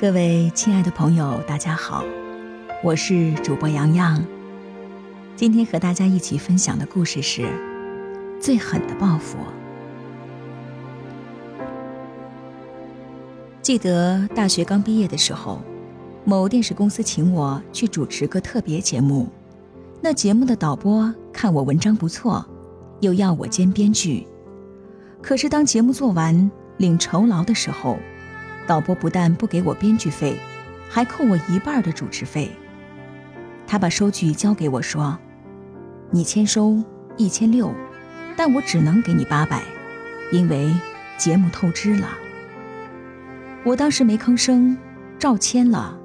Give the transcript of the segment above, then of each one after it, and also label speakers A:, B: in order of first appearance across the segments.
A: 各位亲爱的朋友，大家好，我是主播洋洋。今天和大家一起分享的故事是《最狠的报复》。记得大学刚毕业的时候，某电视公司请我去主持个特别节目，那节目的导播看我文章不错，又要我兼编剧。可是当节目做完领酬劳的时候，导播不但不给我编剧费，还扣我一半的主持费。他把收据交给我说。你签收一千六，但我只能给你八百，因为节目透支了。我当时没吭声，照签了，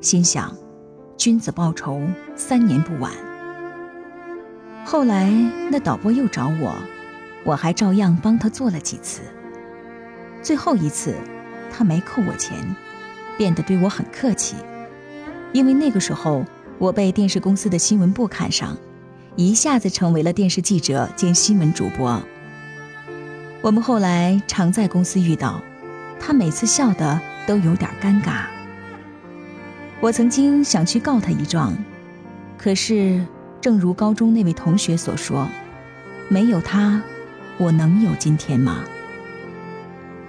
A: 心想，君子报仇，三年不晚。后来那导播又找我，我还照样帮他做了几次。最后一次，他没扣我钱，变得对我很客气，因为那个时候我被电视公司的新闻部看上。一下子成为了电视记者兼新闻主播。我们后来常在公司遇到，他每次笑的都有点尴尬。我曾经想去告他一状，可是正如高中那位同学所说，没有他，我能有今天吗？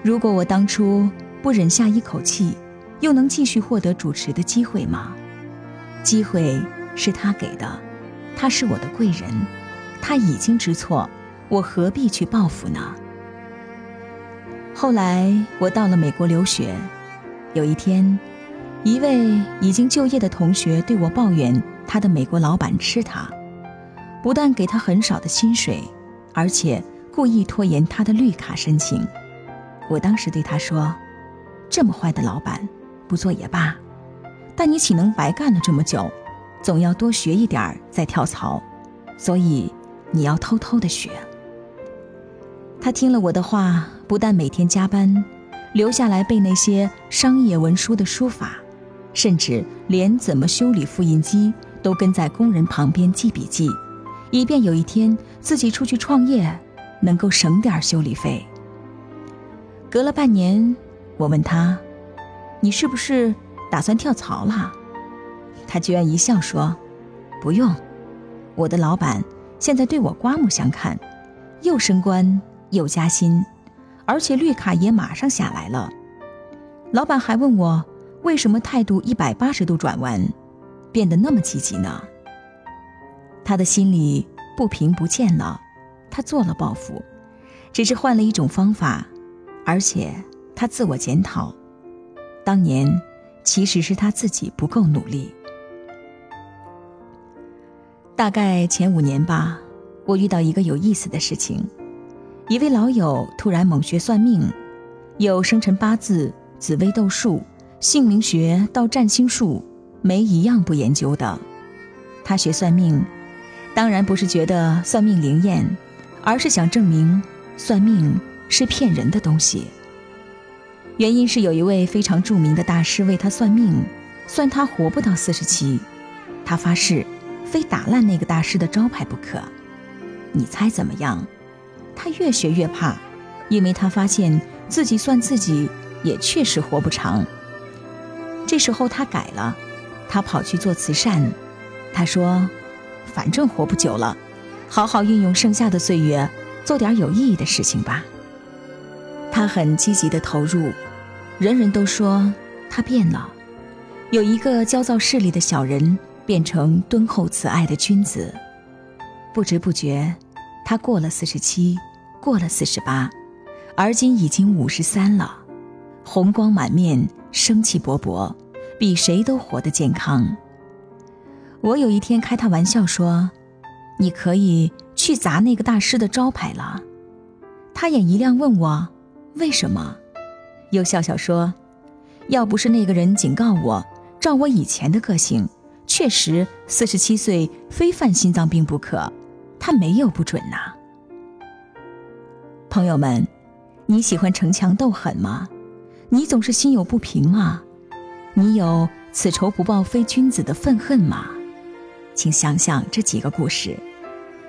A: 如果我当初不忍下一口气，又能继续获得主持的机会吗？机会是他给的。他是我的贵人，他已经知错，我何必去报复呢？后来我到了美国留学，有一天，一位已经就业的同学对我抱怨他的美国老板吃他，不但给他很少的薪水，而且故意拖延他的绿卡申请。我当时对他说：“这么坏的老板，不做也罢，但你岂能白干了这么久？”总要多学一点儿再跳槽，所以你要偷偷的学。他听了我的话，不但每天加班，留下来背那些商业文书的书法，甚至连怎么修理复印机都跟在工人旁边记笔记，以便有一天自己出去创业能够省点修理费。隔了半年，我问他：“你是不是打算跳槽了？”他居然一笑说：“不用，我的老板现在对我刮目相看，又升官又加薪，而且绿卡也马上下来了。老板还问我为什么态度一百八十度转弯，变得那么积极呢？他的心里不平不见了，他做了报复，只是换了一种方法，而且他自我检讨，当年其实是他自己不够努力。”大概前五年吧，我遇到一个有意思的事情。一位老友突然猛学算命，有生辰八字、紫微斗数、姓名学到占星术，没一样不研究的。他学算命，当然不是觉得算命灵验，而是想证明算命是骗人的东西。原因是有一位非常著名的大师为他算命，算他活不到四十七，他发誓。非打烂那个大师的招牌不可，你猜怎么样？他越学越怕，因为他发现自己算自己也确实活不长。这时候他改了，他跑去做慈善。他说：“反正活不久了，好好运用剩下的岁月，做点有意义的事情吧。”他很积极地投入，人人都说他变了。有一个焦躁势利的小人。变成敦厚慈爱的君子，不知不觉，他过了四十七，过了四十八，而今已经五十三了，红光满面，生气勃勃，比谁都活得健康。我有一天开他玩笑说：“你可以去砸那个大师的招牌了。”他眼一亮，问我：“为什么？”又笑笑说：“要不是那个人警告我，照我以前的个性。”确实，四十七岁非犯心脏病不可，他没有不准呐。朋友们，你喜欢逞强斗狠吗？你总是心有不平吗？你有此仇不报非君子的愤恨吗？请想想这几个故事。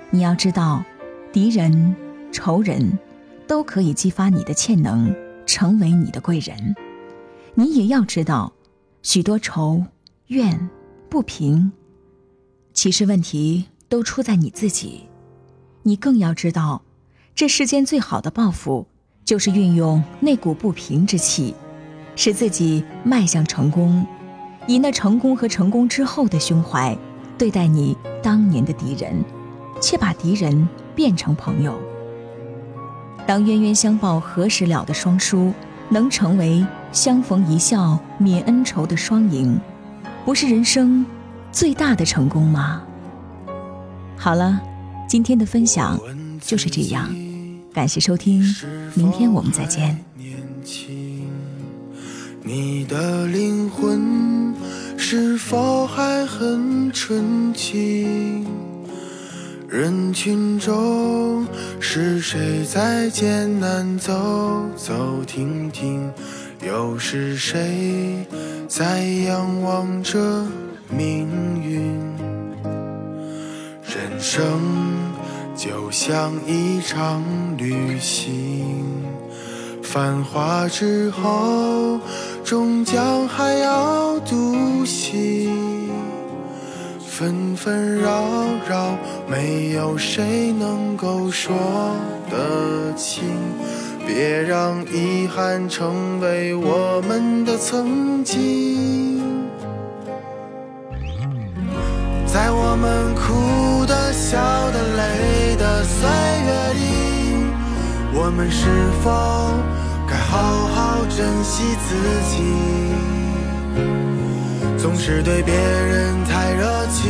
A: 你要知道，敌人、仇人，都可以激发你的潜能，成为你的贵人。你也要知道，许多愁、怨、不平，其实问题都出在你自己。你更要知道，这世间最好的报复，就是运用那股不平之气，使自己迈向成功，以那成功和成功之后的胸怀，对待你当年的敌人，却把敌人变成朋友。当冤冤相报何时了的双输，能成为相逢一笑泯恩仇的双赢，不是人生最大的成功吗？好了。今天的分享就是这样，感谢收听，明天我们再见。
B: 你的灵魂是否还很纯净？人群中是谁在艰难走走停停？又是谁在仰望着命运？人生。就像一场旅行，繁华之后，终将还要独行。纷纷扰扰，没有谁能够说得清。别让遗憾成为我们的曾经，在我们哭的、笑的、累的。岁月里，我们是否该好好珍惜自己？总是对别人太热情，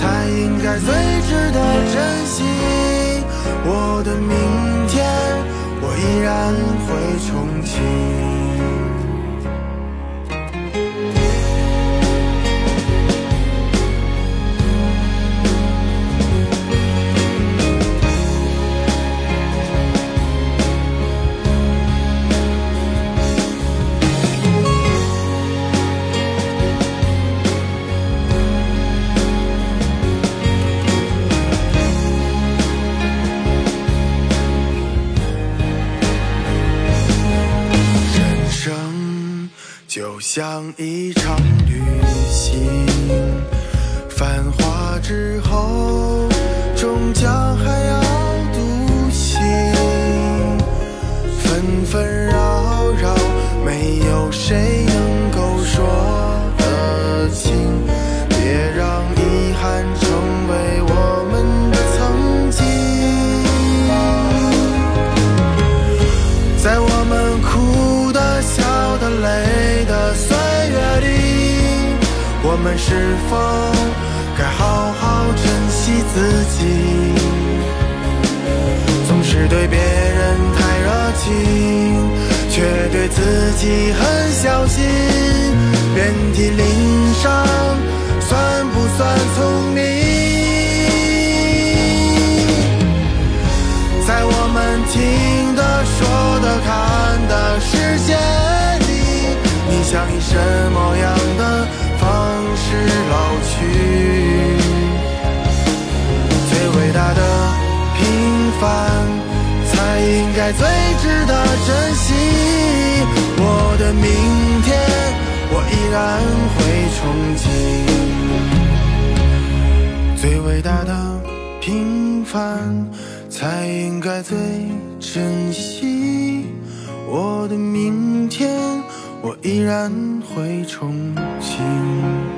B: 才应该最值得珍惜。我的明天，我依然会憧憬。就像一场旅行，繁华之后，终将还要独行。纷纷扰扰，没有谁能自己很小心。遍体鳞伤，算不算聪明？在我们听的、说的、看的世界里，你想以什么样的？方式老去，最伟大的平凡，才应该最值得珍然会憧憬。最伟大的平凡，才应该最珍惜。我的明天，我依然会憧憬。